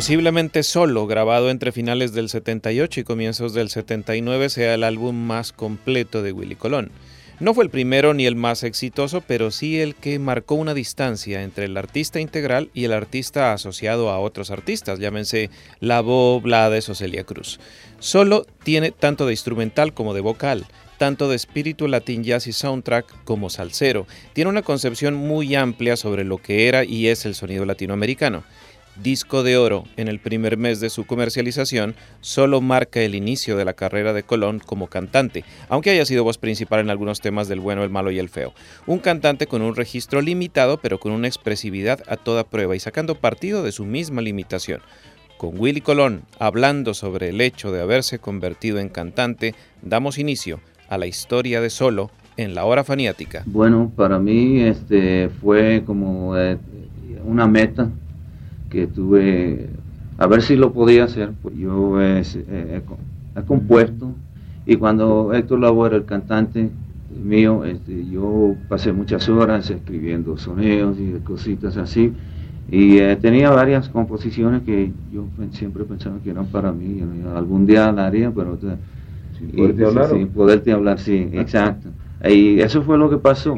Posiblemente solo, grabado entre finales del 78 y comienzos del 79, sea el álbum más completo de Willy Colón. No fue el primero ni el más exitoso, pero sí el que marcó una distancia entre el artista integral y el artista asociado a otros artistas, llámense Labo, Blades o Celia Cruz. Solo tiene tanto de instrumental como de vocal, tanto de espíritu latin jazz y soundtrack como salsero. Tiene una concepción muy amplia sobre lo que era y es el sonido latinoamericano disco de oro en el primer mes de su comercialización, solo marca el inicio de la carrera de Colón como cantante, aunque haya sido voz principal en algunos temas del bueno, el malo y el feo. Un cantante con un registro limitado, pero con una expresividad a toda prueba y sacando partido de su misma limitación. Con Willy Colón hablando sobre el hecho de haberse convertido en cantante, damos inicio a la historia de Solo en la hora faniática. Bueno, para mí este fue como eh, una meta que tuve, a ver si lo podía hacer, pues yo he, compuesto y cuando Héctor Lavoe era el cantante mío, este, yo pasé muchas horas escribiendo sonidos y cositas así y eh, tenía varias composiciones que yo siempre pensaba que eran para mí, algún día la haría, pero... Sin poderte hablar. Sin poderte hablar, sí, exacto. Y eso fue lo que pasó.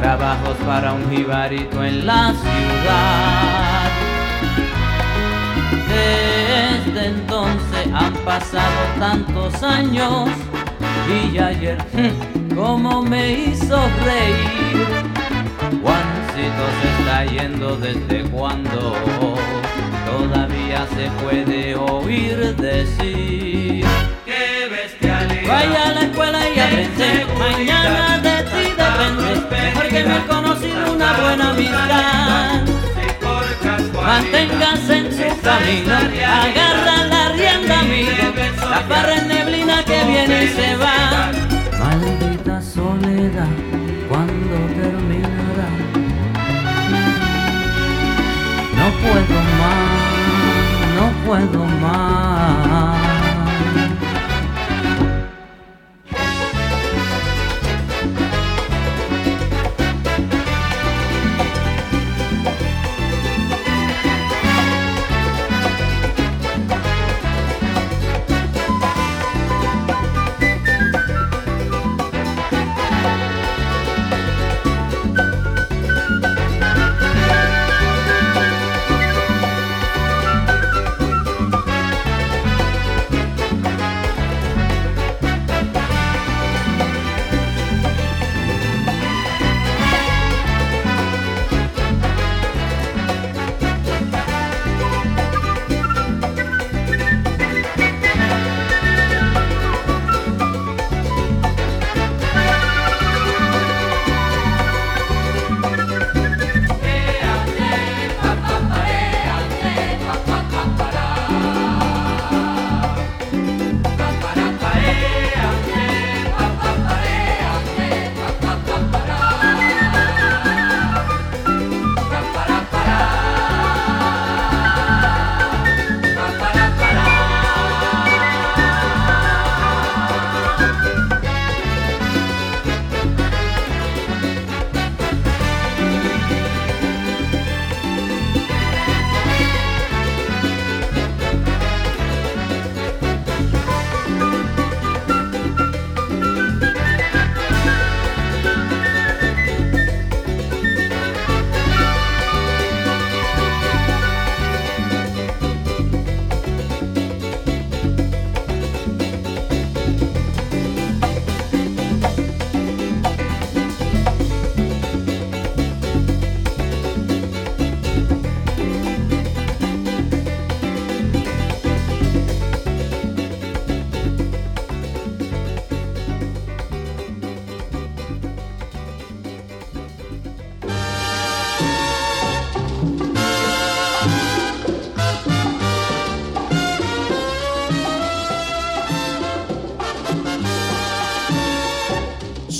Trabajos para un jibarito en la ciudad. Desde entonces han pasado tantos años y ayer, como me hizo reír. Juancito se está yendo desde cuando todavía se puede oír decir. ¡Qué bestialidad! Vaya mañana de ti depende, mejor que me conocido una buena amistad. Manténgase en su camino, agarra la rienda, amigo. La barra es neblina que viene y se va. Maldita soledad, cuando terminará? No puedo más, no puedo más.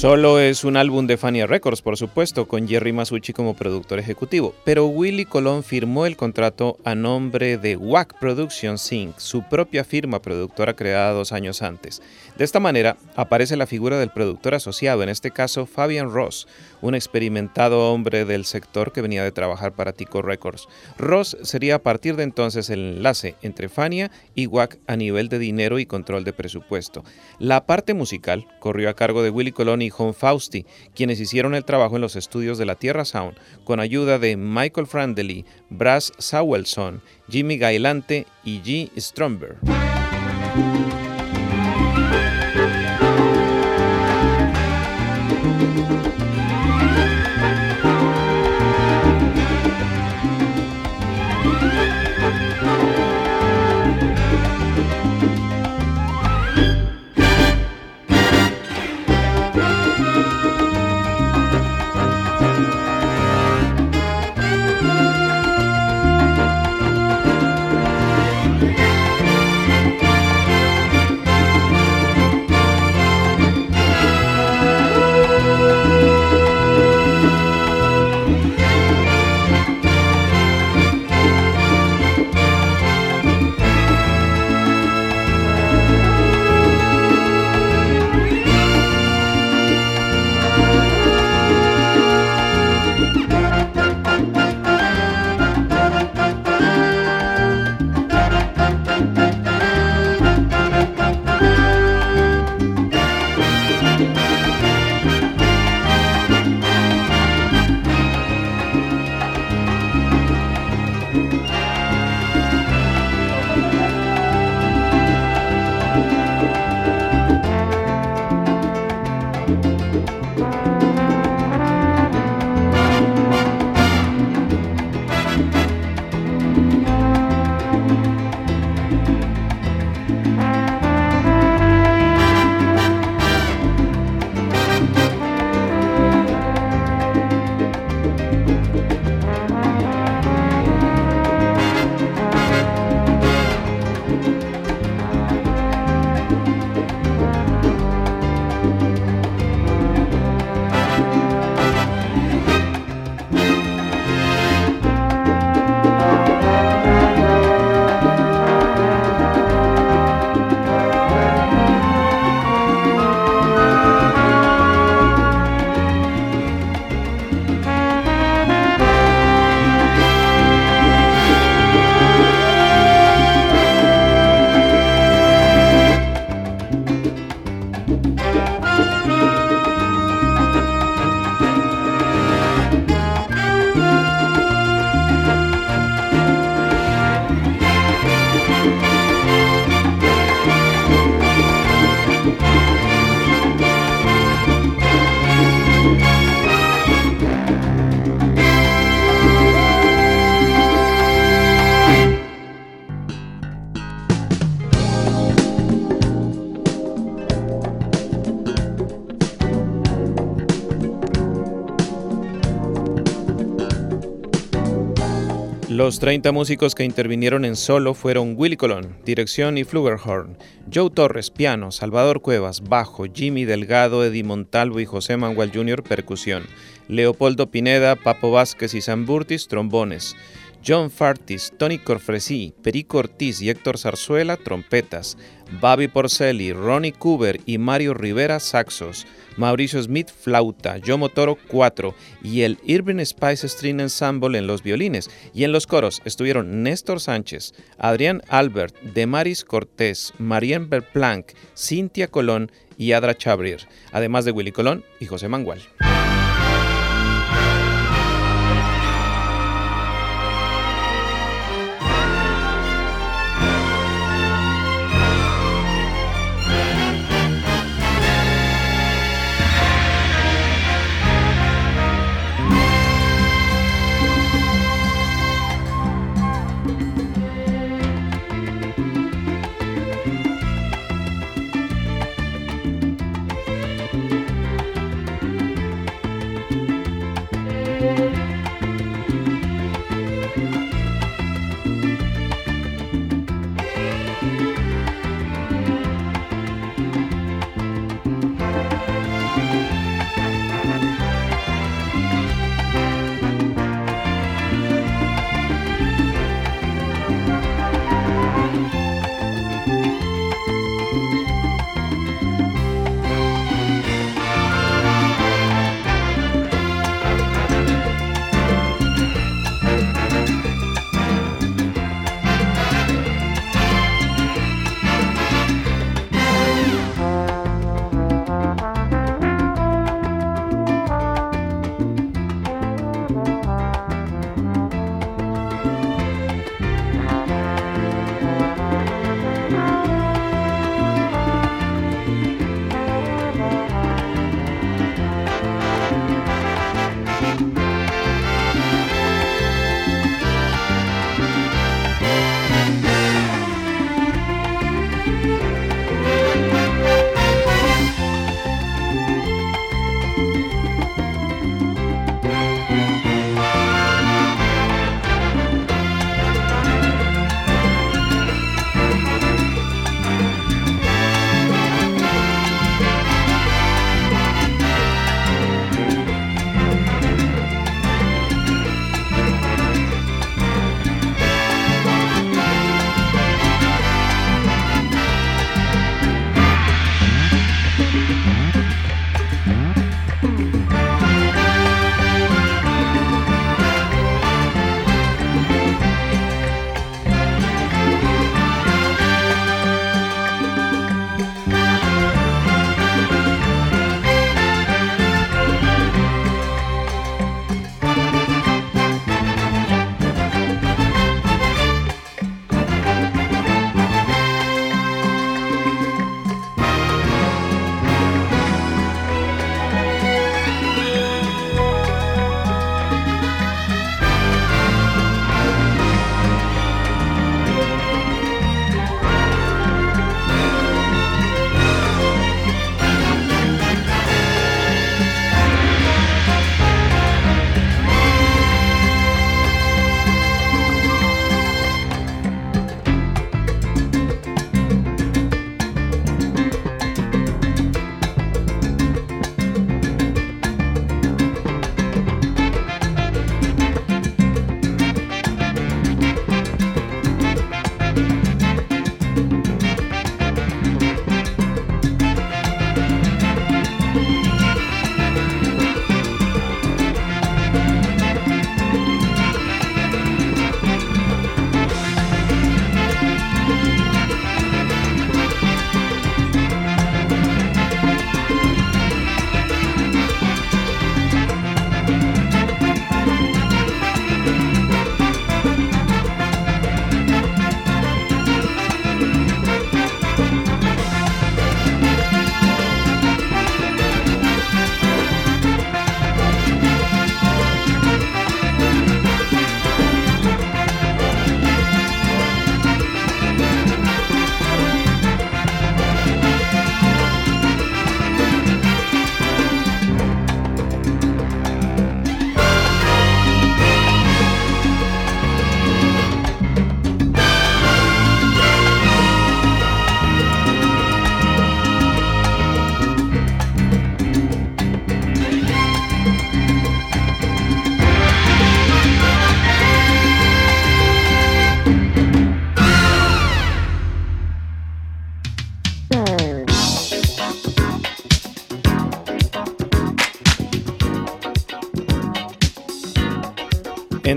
Solo es un álbum de Fania Records, por supuesto, con Jerry Masucci como productor ejecutivo, pero Willy Colón firmó el contrato a nombre de WAC Productions Inc., su propia firma productora creada dos años antes. De esta manera, aparece la figura del productor asociado, en este caso Fabian Ross, un experimentado hombre del sector que venía de trabajar para Tico Records. Ross sería a partir de entonces el enlace entre Fania y WAC a nivel de dinero y control de presupuesto. La parte musical corrió a cargo de Willy Colón y John Fausti, quienes hicieron el trabajo en los estudios de la Tierra Sound con ayuda de Michael Frandely, Brass Sawelson, Jimmy Gailante y G. Stromberg. Los 30 músicos que intervinieron en solo fueron Willy Colón, dirección y flugelhorn, Joe Torres, piano, Salvador Cuevas, bajo, Jimmy Delgado, Eddie Montalvo y José Manuel Jr., percusión, Leopoldo Pineda, Papo Vázquez y Burtis, trombones, John Fartis, Tony Corfresí, Perico Ortiz y Héctor Zarzuela, trompetas, Bobby Porcelli, Ronnie Cooper y Mario Rivera, saxos, Mauricio Smith, flauta, Joe Toro, cuatro y el Irving Spice String Ensemble en los violines. Y en los coros estuvieron Néstor Sánchez, Adrián Albert, Demaris Cortés, Marianne Berplanck, Cintia Colón y Adra Chabrier, además de Willy Colón y José Mangual.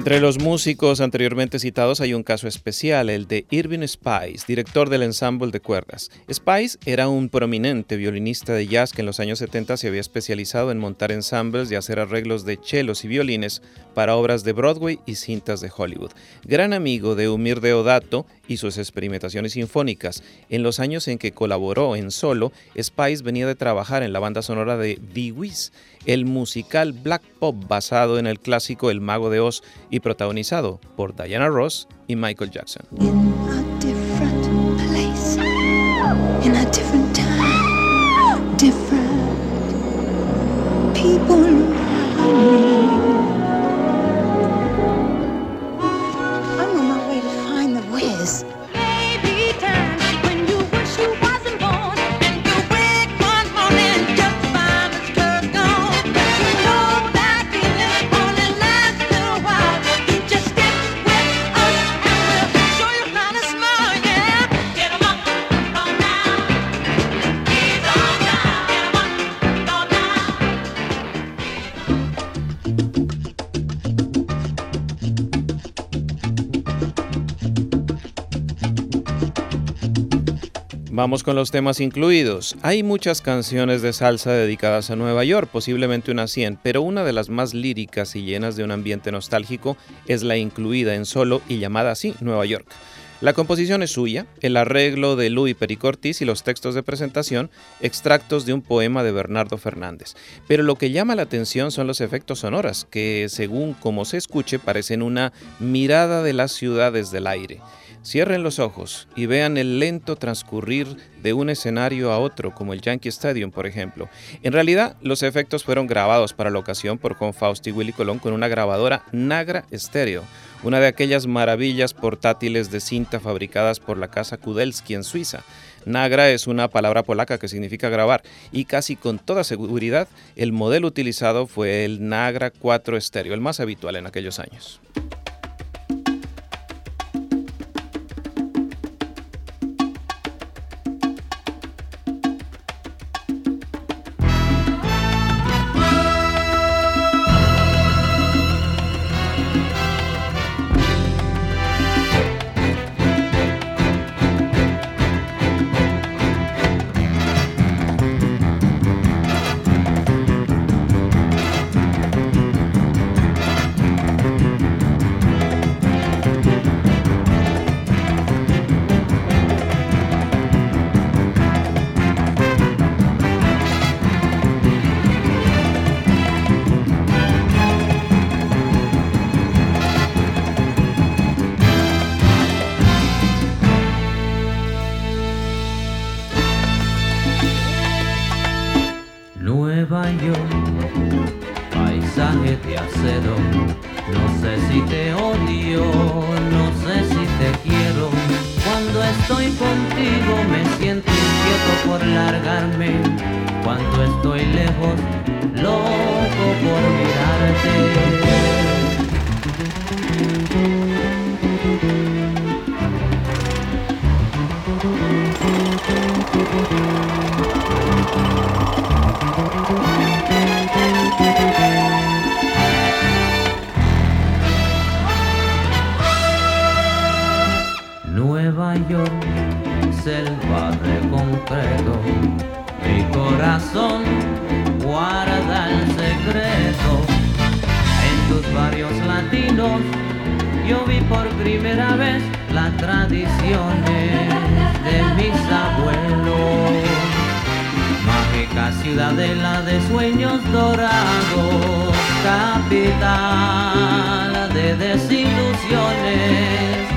Entre los músicos anteriormente citados hay un caso especial, el de Irving Spice, director del ensamble de cuerdas. Spice era un prominente violinista de jazz que en los años 70 se había especializado en montar ensambles y hacer arreglos de chelos y violines para obras de Broadway y cintas de Hollywood. Gran amigo de Umir Deodato y sus experimentaciones sinfónicas. En los años en que colaboró en solo, Spice venía de trabajar en la banda sonora de The Wiz el musical Black Pop basado en el clásico El Mago de Oz y protagonizado por Diana Ross y Michael Jackson. Vamos con los temas incluidos. Hay muchas canciones de salsa dedicadas a Nueva York, posiblemente unas 100, pero una de las más líricas y llenas de un ambiente nostálgico es la incluida en solo y llamada así Nueva York. La composición es suya, el arreglo de Louis Pericortis y los textos de presentación, extractos de un poema de Bernardo Fernández. Pero lo que llama la atención son los efectos sonoras, que según como se escuche parecen una mirada de las ciudades del aire. Cierren los ojos y vean el lento transcurrir de un escenario a otro, como el Yankee Stadium, por ejemplo. En realidad, los efectos fueron grabados para la ocasión por Juan Faust y Willy Colón con una grabadora Nagra Stereo, una de aquellas maravillas portátiles de cinta fabricadas por la casa Kudelski en Suiza. Nagra es una palabra polaca que significa grabar y casi con toda seguridad el modelo utilizado fue el Nagra 4 Stereo, el más habitual en aquellos años. selva de concreto. Mi corazón guarda el secreto. En tus barrios latinos yo vi por primera vez las tradiciones de mis abuelos. Mágica ciudadela de sueños dorados, capital de desilusiones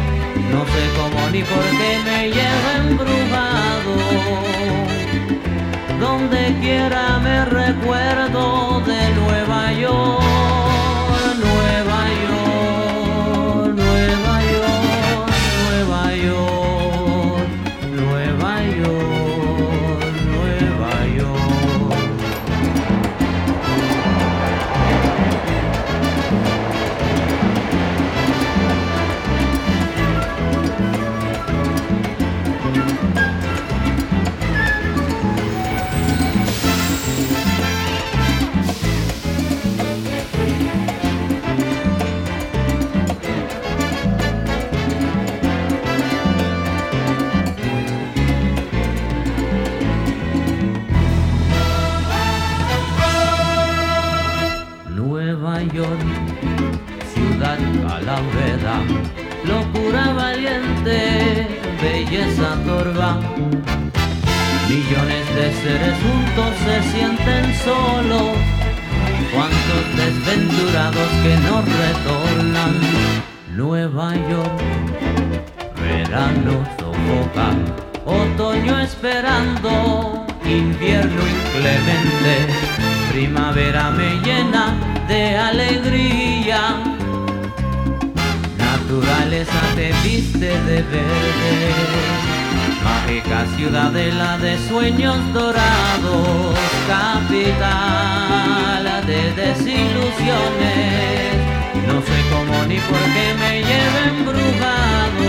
ni porque me llevo embrujado. Donde quiera me recuerdo de Nueva York. Belleza torva. Millones de seres juntos se sienten solos, cuantos desventurados que no retornan. Nueva York, verano sofoca, otoño esperando, invierno inclemente, primavera me llena de alegría. Naturaleza te viste de verde, mágica ciudadela de sueños dorados, capital de desilusiones. No sé cómo ni por qué me lleve embrujado.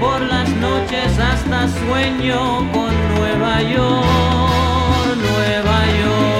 Por las noches hasta sueño con Nueva York, Nueva York,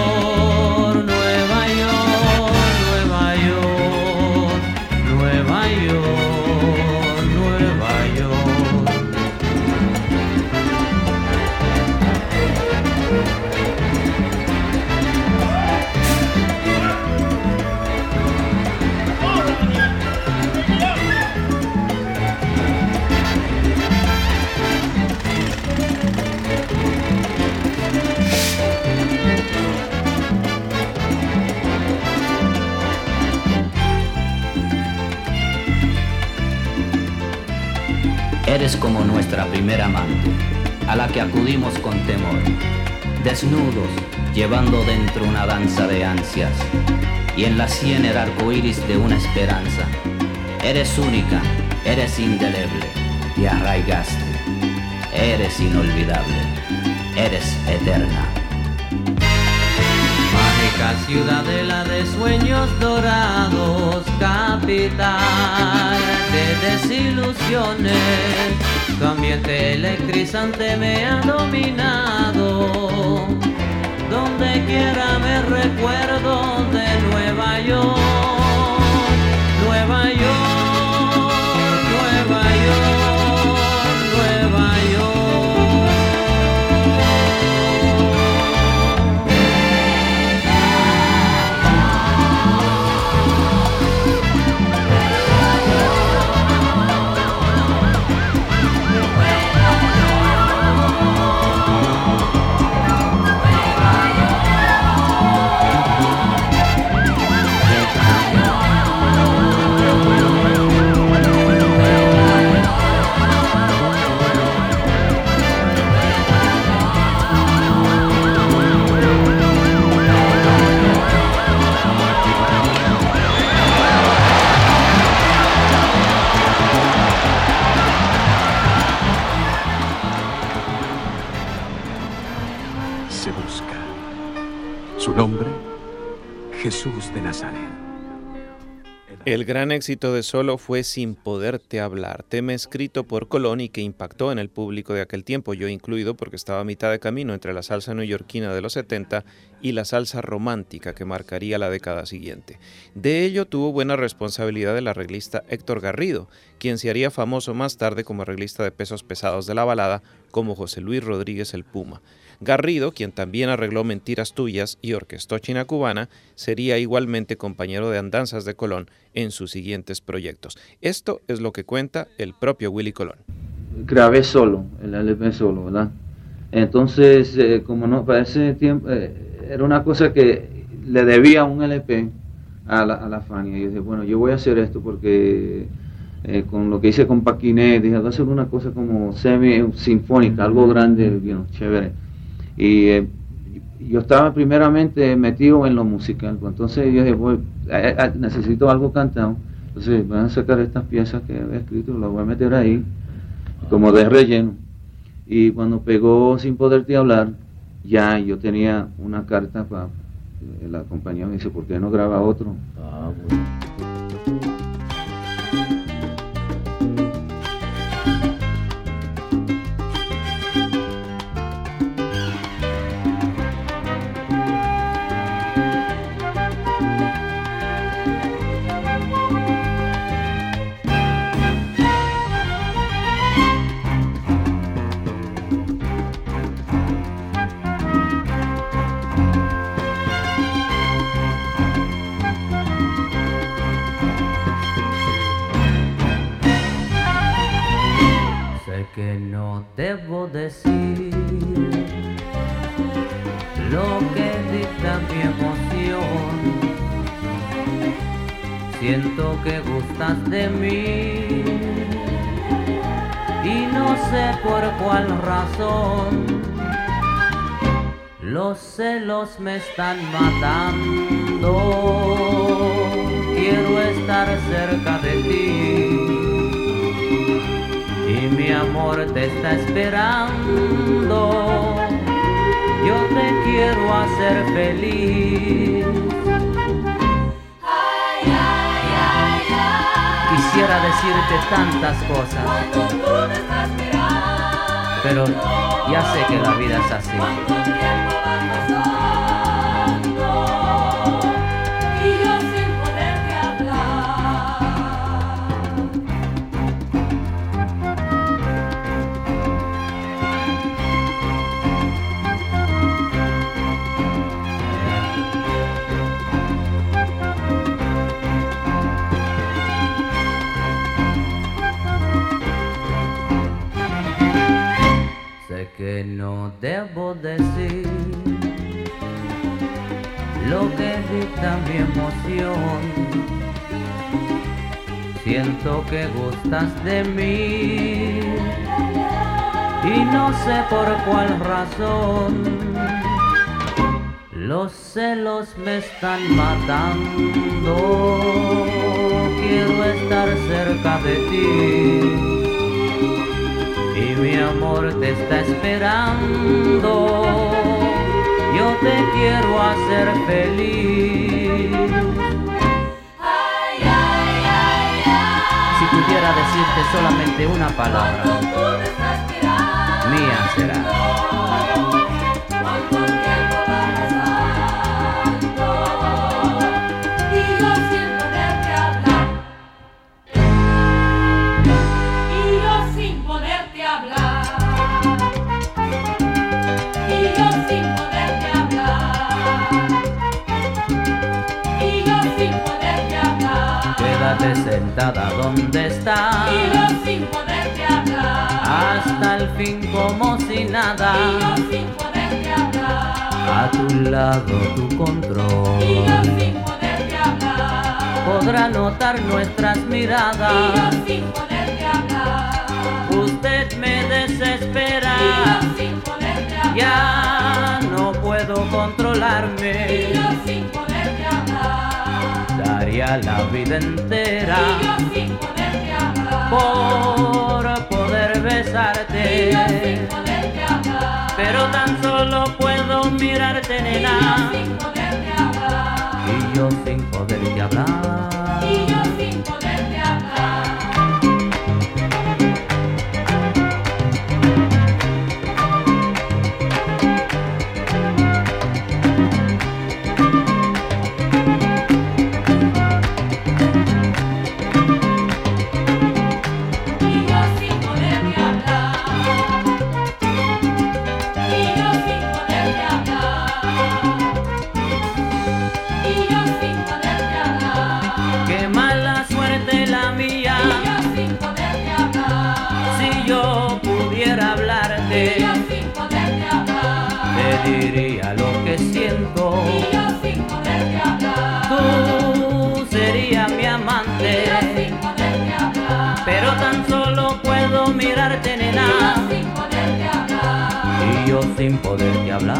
Eres como nuestra primera amante, a la que acudimos con temor, desnudos, llevando dentro una danza de ansias, y en la sien el arco iris de una esperanza. Eres única, eres indeleble, te arraigaste, eres inolvidable, eres eterna. Mágica ciudadela de sueños dorados, capital de desilusiones. Tu ambiente electrizante me ha dominado. Donde quiera me recuerdo de Nueva York, El gran éxito de Solo fue Sin Poderte Hablar, tema escrito por Colón y que impactó en el público de aquel tiempo, yo incluido porque estaba a mitad de camino entre la salsa neoyorquina de los 70 y la salsa romántica que marcaría la década siguiente. De ello tuvo buena responsabilidad el arreglista Héctor Garrido, quien se haría famoso más tarde como arreglista de pesos pesados de la balada, como José Luis Rodríguez el Puma. Garrido, quien también arregló Mentiras Tuyas y orquestó China Cubana, sería igualmente compañero de andanzas de Colón en sus siguientes proyectos. Esto es lo que cuenta el propio Willy Colón. grabé solo, el LP solo, ¿verdad? Entonces, eh, como no, para ese tiempo, eh, era una cosa que le debía un LP a la, a la Fania. Y yo dije, bueno, yo voy a hacer esto porque eh, con lo que hice con Paquiné, dije, voy a hacer una cosa como semi-sinfónica, algo grande, you know, chévere. Y eh, yo estaba primeramente metido en lo musical, pues, entonces yo dije, voy, eh, eh, necesito algo cantado. Entonces, voy a sacar estas piezas que había escrito, las voy a meter ahí como de relleno. Y cuando pegó Sin Poderte Hablar, ya yo tenía una carta para la compañía me dice, ¿por qué no graba otro? no están matando, quiero estar cerca de ti y mi amor te está esperando. Yo te quiero hacer feliz. Quisiera decirte tantas cosas, pero ya sé que la vida es así. Emoción. Siento que gustas de mí y no sé por cuál razón. Los celos me están matando. Quiero estar cerca de ti y mi amor te está esperando. Yo te quiero hacer feliz. Si pudiera decirte solamente una palabra, mía será. Sentada donde. Y yo sin poderte hablar. Hasta el fin como si nada. Y yo sin poderte hablar. A tu lado tu Y yo control. sin poderte hablar. Podrá notar nuestras Y miradas. yo sin poderte hablar. Usted me desespera. Y yo sin poderte hablar. Ya no puedo Y controlarme. yo sin poderte hablar. Daría la vida Y entera yo sin poderte hablar. por poder Y yo sin besarte. poderte hablar. Pero tan solo puedo mirarte, Y yo nena. sin poderte hablar. Y yo sin poderte hablar. Y yo sin poderte sin poderte hablar.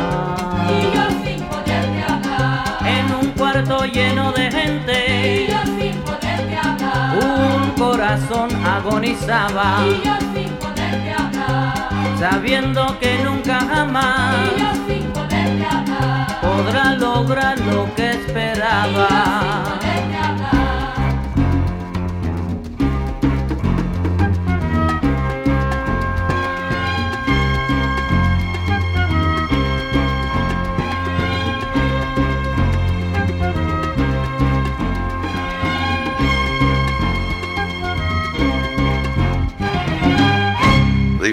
Y yo sin poderte hablar. En un cuarto lleno de Y gente, yo sin poderte hablar. un corazón agonizaba, Y yo sin poderte hablar. sabiendo que nunca jamás Y yo sin poderte hablar. podrá lograr lo que Y yo sin esperaba. poderte hablar.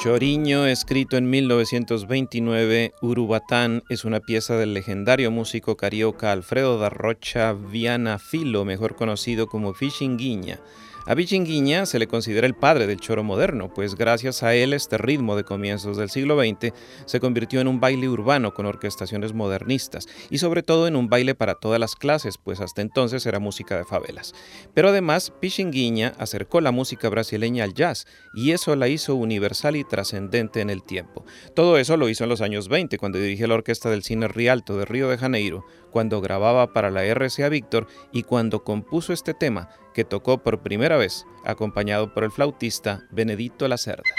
Choriño, escrito en 1929, Urubatán es una pieza del legendario músico carioca Alfredo da Rocha Viana Filo, mejor conocido como Guiña. A Vichinguiña se le considera el padre del choro moderno, pues gracias a él este ritmo de comienzos del siglo XX se convirtió en un baile urbano con orquestaciones modernistas y sobre todo en un baile para todas las clases, pues hasta entonces era música de favelas. Pero además, Pichinguiña acercó la música brasileña al jazz y eso la hizo universal y trascendente en el tiempo. Todo eso lo hizo en los años 20, cuando dirigió la orquesta del Cine Rialto de Río de Janeiro, cuando grababa para la RCA Víctor y cuando compuso este tema que tocó por primera vez acompañado por el flautista Benedito Lacerda.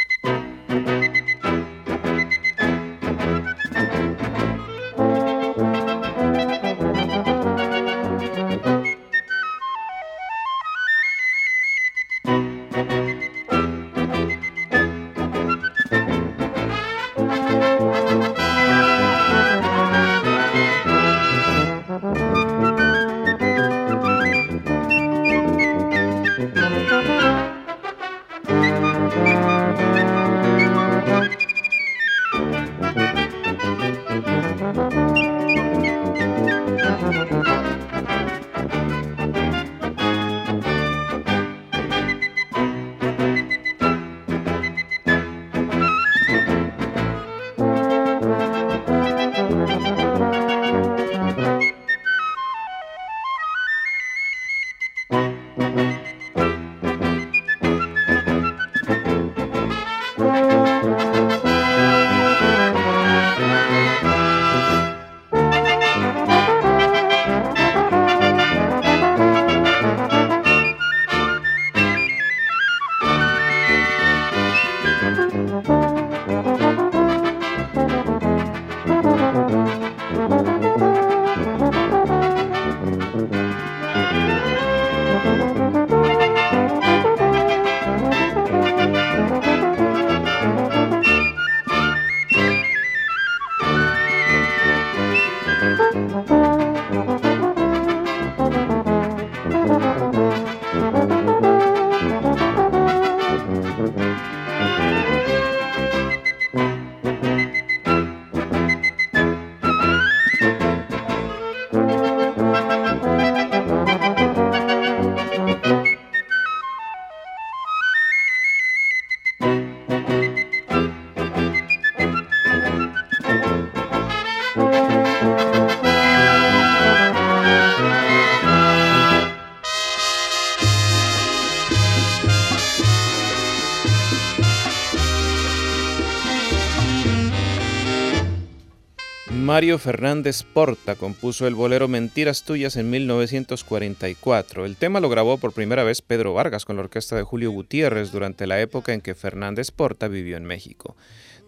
Mario Fernández Porta compuso el bolero Mentiras Tuyas en 1944. El tema lo grabó por primera vez Pedro Vargas con la orquesta de Julio Gutiérrez durante la época en que Fernández Porta vivió en México.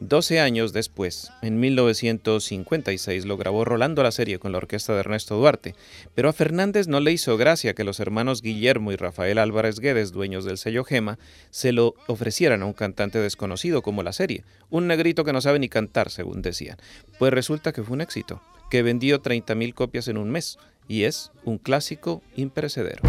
Doce años después, en 1956, lo grabó Rolando la serie con la orquesta de Ernesto Duarte, pero a Fernández no le hizo gracia que los hermanos Guillermo y Rafael Álvarez Guedes, dueños del sello Gema, se lo ofrecieran a un cantante desconocido como la serie, un negrito que no sabe ni cantar, según decían. Pues resulta que fue un éxito, que vendió 30.000 copias en un mes, y es un clásico imperecedero.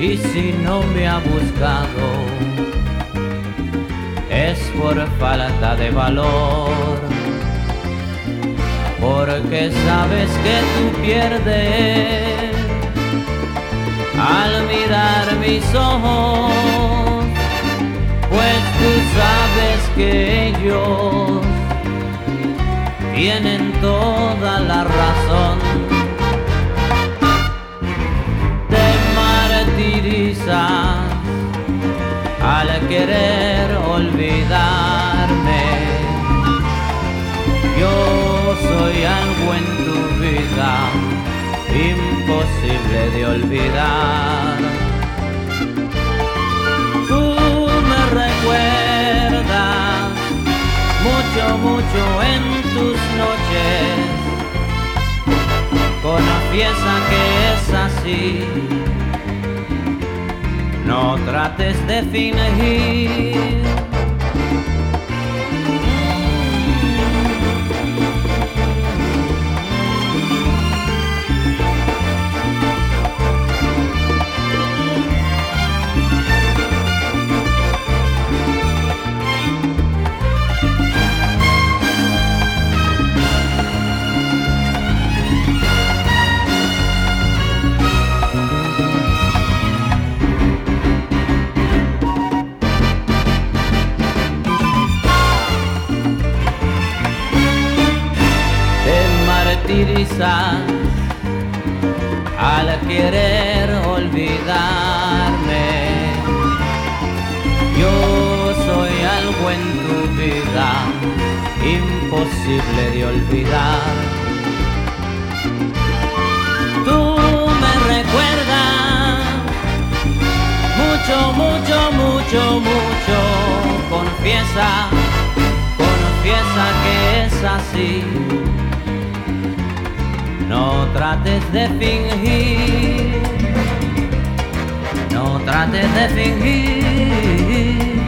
Y si no me ha buscado es por falta de valor porque sabes que tú pierdes al mirar mis ojos pues tú sabes que ellos tienen toda la razón. querer olvidarme. Yo soy algo en tu vida, imposible de olvidar. Tú me recuerdas mucho, mucho en tus noches. Confiesa que es así no trates de fingir. Imposible de olvidar. Tú me recuerdas mucho, mucho, mucho, mucho. Confiesa, confiesa que es así no trates de fingir, no trates de fingir,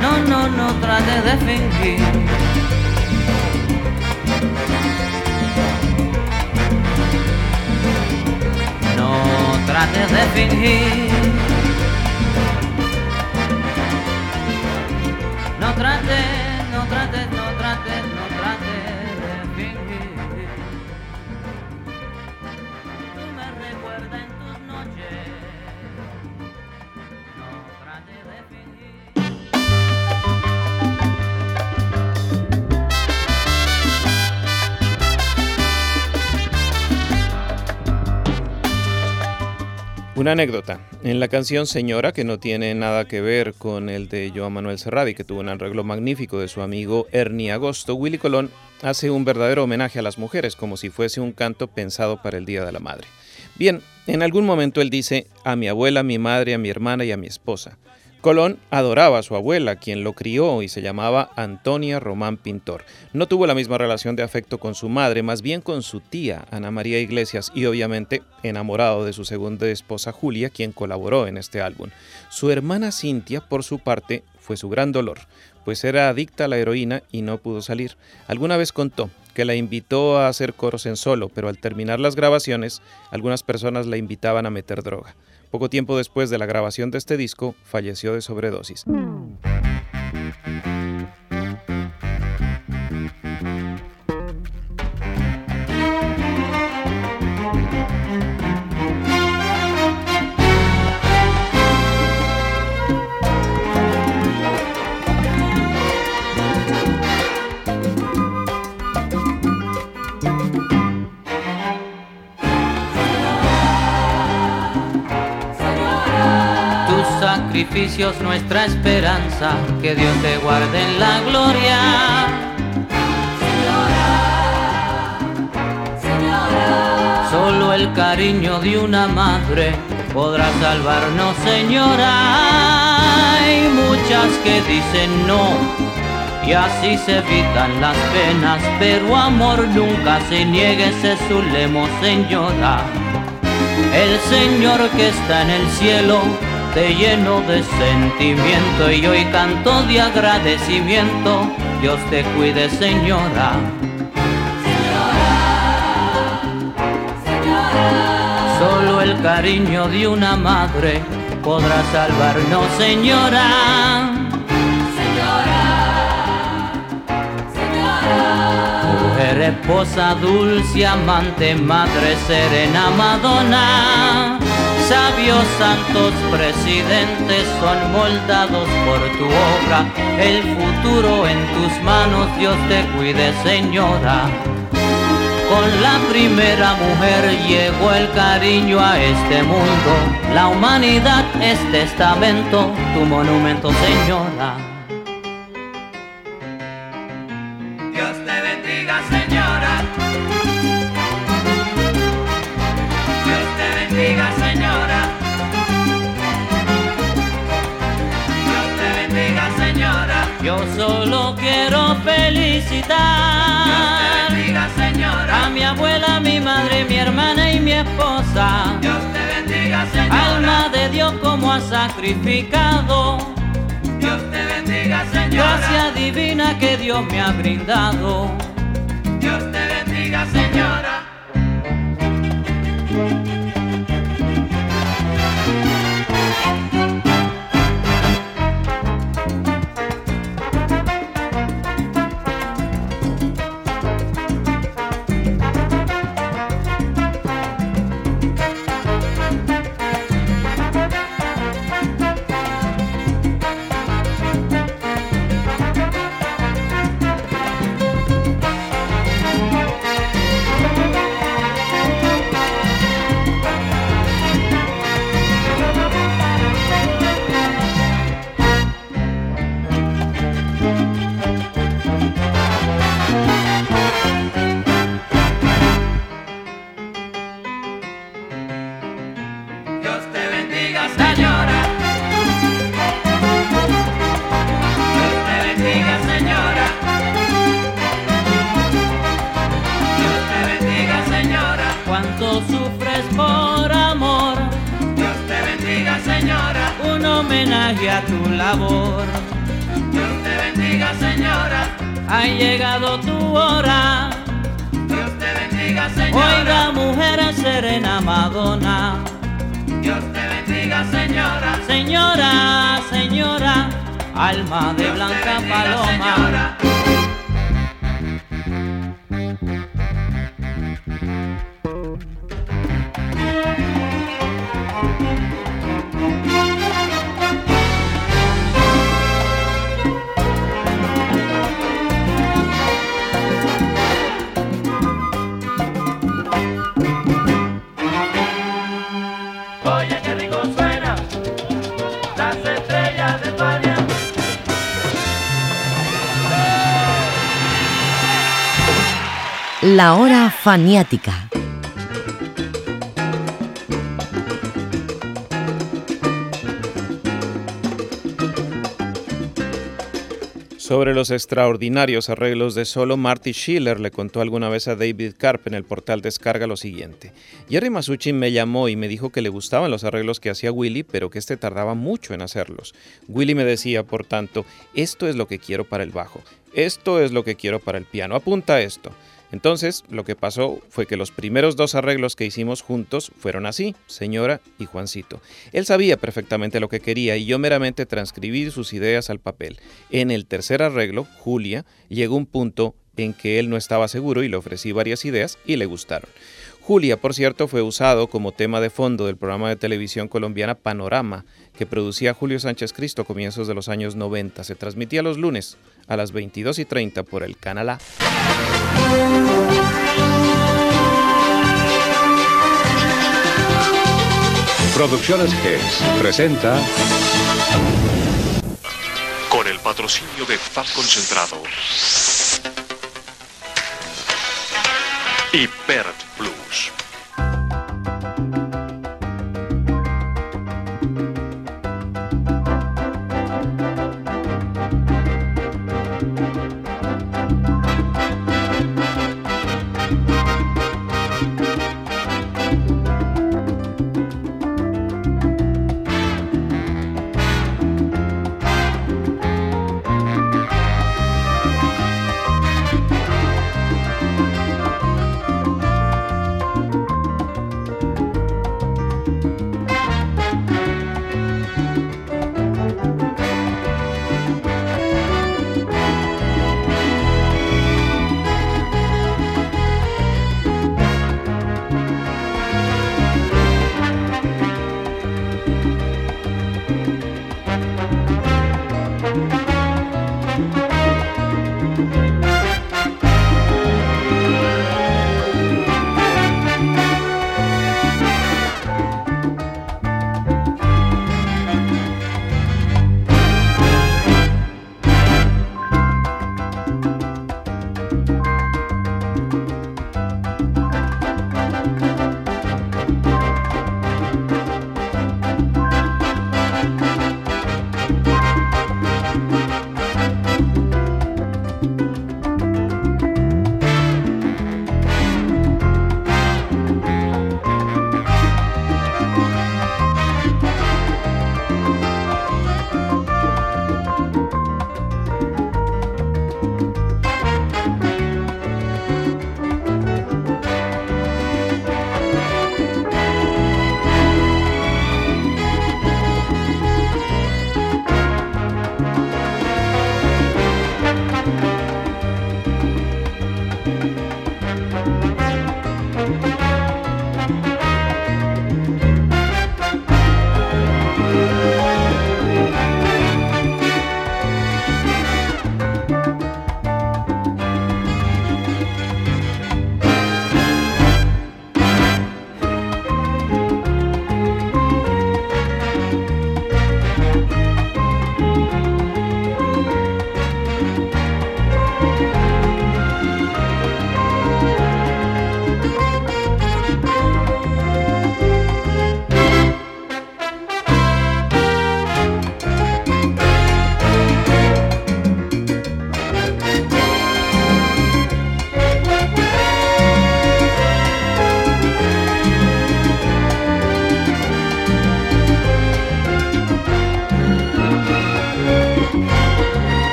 no, no, no trates de fingir. Trates de fingir. No Una anécdota. En la canción Señora, que no tiene nada que ver con el de Joan Manuel Serradi, que tuvo un arreglo magnífico de su amigo Ernie Agosto, Willy Colón hace un verdadero homenaje a las mujeres, como si fuese un canto pensado para el Día de la Madre. Bien, en algún momento él dice a mi abuela, a mi madre, a mi hermana y a mi esposa. Colón adoraba a su abuela, quien lo crió y se llamaba Antonia Román Pintor. No tuvo la misma relación de afecto con su madre, más bien con su tía, Ana María Iglesias, y obviamente enamorado de su segunda esposa Julia, quien colaboró en este álbum. Su hermana Cintia, por su parte, fue su gran dolor, pues era adicta a la heroína y no pudo salir. Alguna vez contó que la invitó a hacer coros en solo, pero al terminar las grabaciones, algunas personas la invitaban a meter droga. Poco tiempo después de la grabación de este disco, falleció de sobredosis. Nuestra esperanza, que Dios te guarde en la gloria. Señora, señora. Solo el cariño de una madre podrá salvarnos, señora. Hay muchas que dicen no, y así se evitan las penas, pero amor nunca se niegue, es su lemo, señora. El Señor que está en el cielo te lleno de sentimiento y hoy canto de agradecimiento. Dios te cuide, señora. Señora, señora. Solo el cariño de una madre podrá salvarnos, señora. Señora, señora. Mujer, esposa, dulce, amante, madre, serena, Madonna sabios, santos, presidentes son moldados por tu obra. El futuro en tus manos, Dios te cuide, señora. Con la primera mujer llegó el cariño a este mundo. La humanidad es testamento, tu monumento, señora. Felicitar bendiga, señora. a mi abuela, mi madre, mi hermana y mi esposa. Dios te bendiga, señora. Alma de Dios como ha sacrificado. Dios te bendiga, señora. Gracia divina que Dios me ha brindado. Dios te bendiga, señora. Faniática. Sobre los extraordinarios arreglos de solo, Marty Schiller le contó alguna vez a David Karp en el portal Descarga lo siguiente. Jerry Masucci me llamó y me dijo que le gustaban los arreglos que hacía Willy, pero que este tardaba mucho en hacerlos. Willy me decía, por tanto, esto es lo que quiero para el bajo, esto es lo que quiero para el piano, apunta esto. Entonces, lo que pasó fue que los primeros dos arreglos que hicimos juntos fueron así, Señora y Juancito. Él sabía perfectamente lo que quería y yo meramente transcribí sus ideas al papel. En el tercer arreglo, Julia, llegó un punto en que él no estaba seguro y le ofrecí varias ideas y le gustaron. Julia, por cierto, fue usado como tema de fondo del programa de televisión colombiana Panorama, que producía Julio Sánchez Cristo a comienzos de los años 90. Se transmitía los lunes a las 22 y 30 por el Canal A. Producciones GES presenta Con el patrocinio de FAB Concentrado y Pert Plus.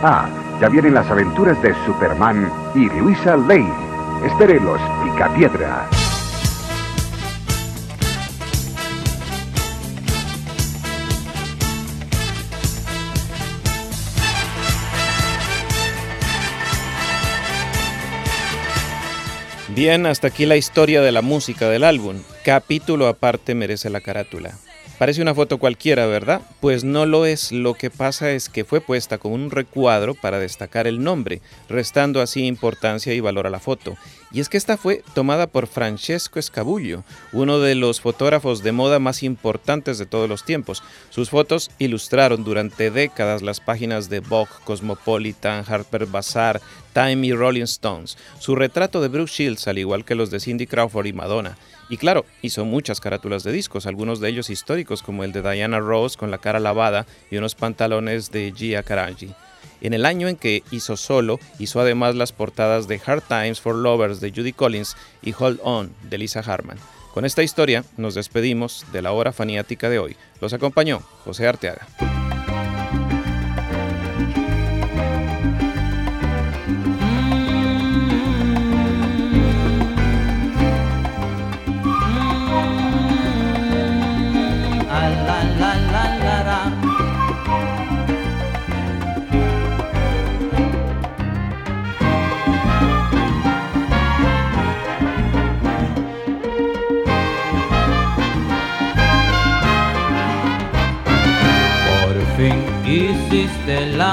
Del canal A. Ya vienen las aventuras de Superman y Luisa Lane. Espere los Picapiedra. Bien, hasta aquí la historia de la música del álbum. Capítulo aparte merece la carátula. Parece una foto cualquiera, ¿verdad? Pues no lo es. Lo que pasa es que fue puesta con un recuadro para destacar el nombre, restando así importancia y valor a la foto. Y es que esta fue tomada por Francesco Escabullo, uno de los fotógrafos de moda más importantes de todos los tiempos. Sus fotos ilustraron durante décadas las páginas de Vogue, Cosmopolitan, Harper Bazaar, Time y Rolling Stones. Su retrato de Brooke Shields, al igual que los de Cindy Crawford y Madonna. Y claro, hizo muchas carátulas de discos, algunos de ellos históricos, como el de Diana Rose con la cara lavada y unos pantalones de Gia Karaji. En el año en que hizo solo, hizo además las portadas de Hard Times for Lovers de Judy Collins y Hold On de Lisa Harman. Con esta historia nos despedimos de la hora faniática de hoy. Los acompañó José Arteaga.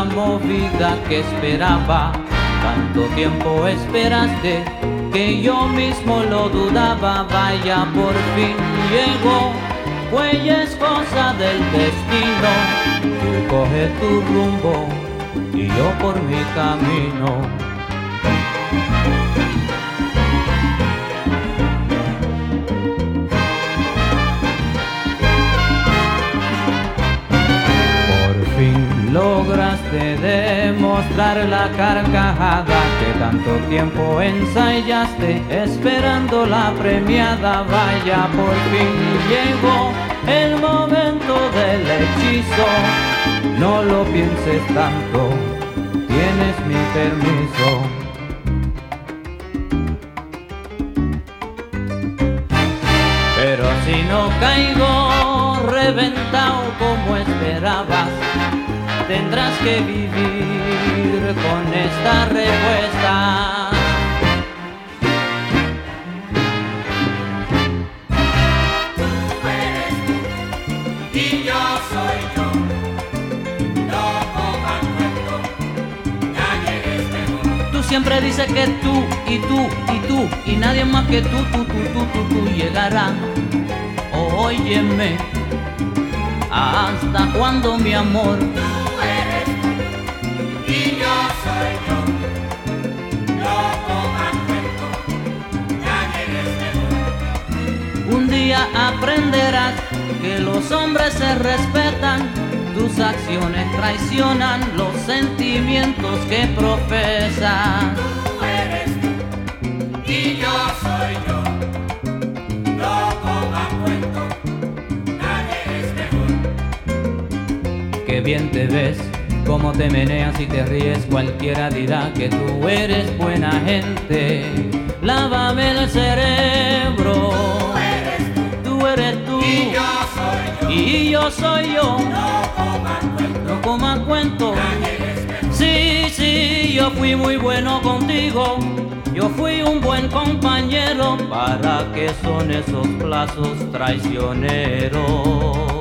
Movida que esperaba. Tanto tiempo esperaste que yo mismo lo dudaba. Vaya, por fin llegó, pues es cosa del destino. Tú coge tu rumbo y yo por mi camino. Lograste demostrar la carcajada que tanto tiempo ensayaste esperando la premiada. Vaya, por fin llegó el momento del hechizo. No lo pienses tanto, tienes mi permiso. Pero si no caigo reventado como esperabas, tendrás que vivir con esta respuesta. Tú eres y yo soy yo. Loco cuento, nadie es mejor. Tú siempre dices que tú y tú y tú y nadie más que tú, tú, tú, tú, tú, tú llegará. Óyeme, ¿hasta cuándo mi amor? Día aprenderás que los hombres se respetan, tus acciones traicionan los sentimientos que profesan. Tú eres tú y yo soy yo. Loco cuento, nadie es mejor. Qué bien te ves, cómo te meneas y te ríes, cualquiera dirá que tú eres buena gente. Lávame el cerebro, Y yo soy yo. y yo soy No comas cuento. Sí, sí, yo fui muy bueno contigo. Yo fui un buen compañero. ¿Para qué son esos plazos traicioneros?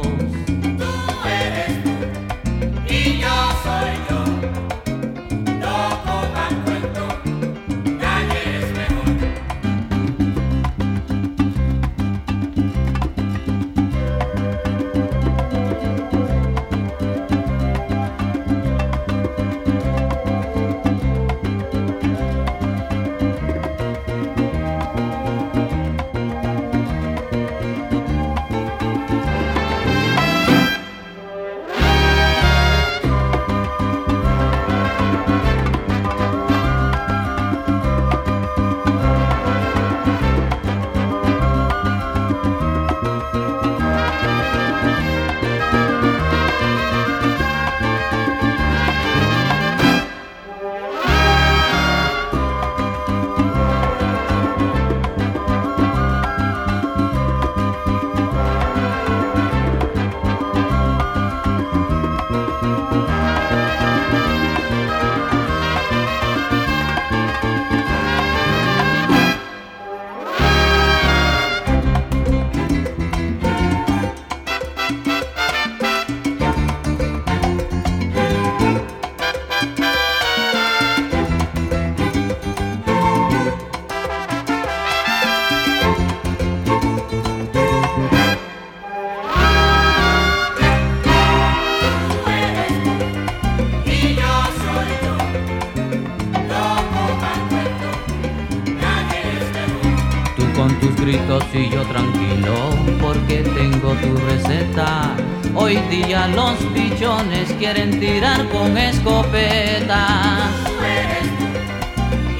Quieren tirar con escopeta. Tú eres tú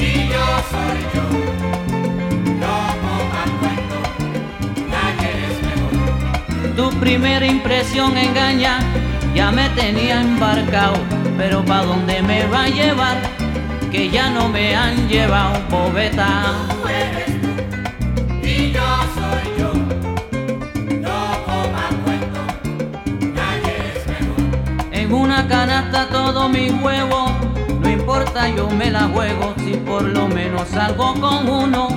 y yo soy yo. No cuento, nadie es mejor. Tu primera impresión engaña, ya me tenía embarcado, pero ¿pa' dónde me va a llevar? Que ya no me han llevado, pobeta. Tú eres una canasta todo mi huevo, no importa yo me la juego, si por lo menos salgo con uno,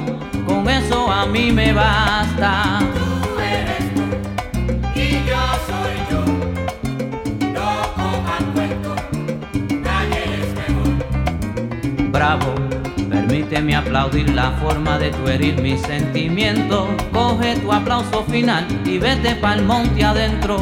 con eso a mí me basta. Tú eres tú y yo soy yo. Nadie es. Bravo, permíteme aplaudir la forma de tu herir mis sentimientos. Coge tu aplauso final y vete pa'l monte adentro.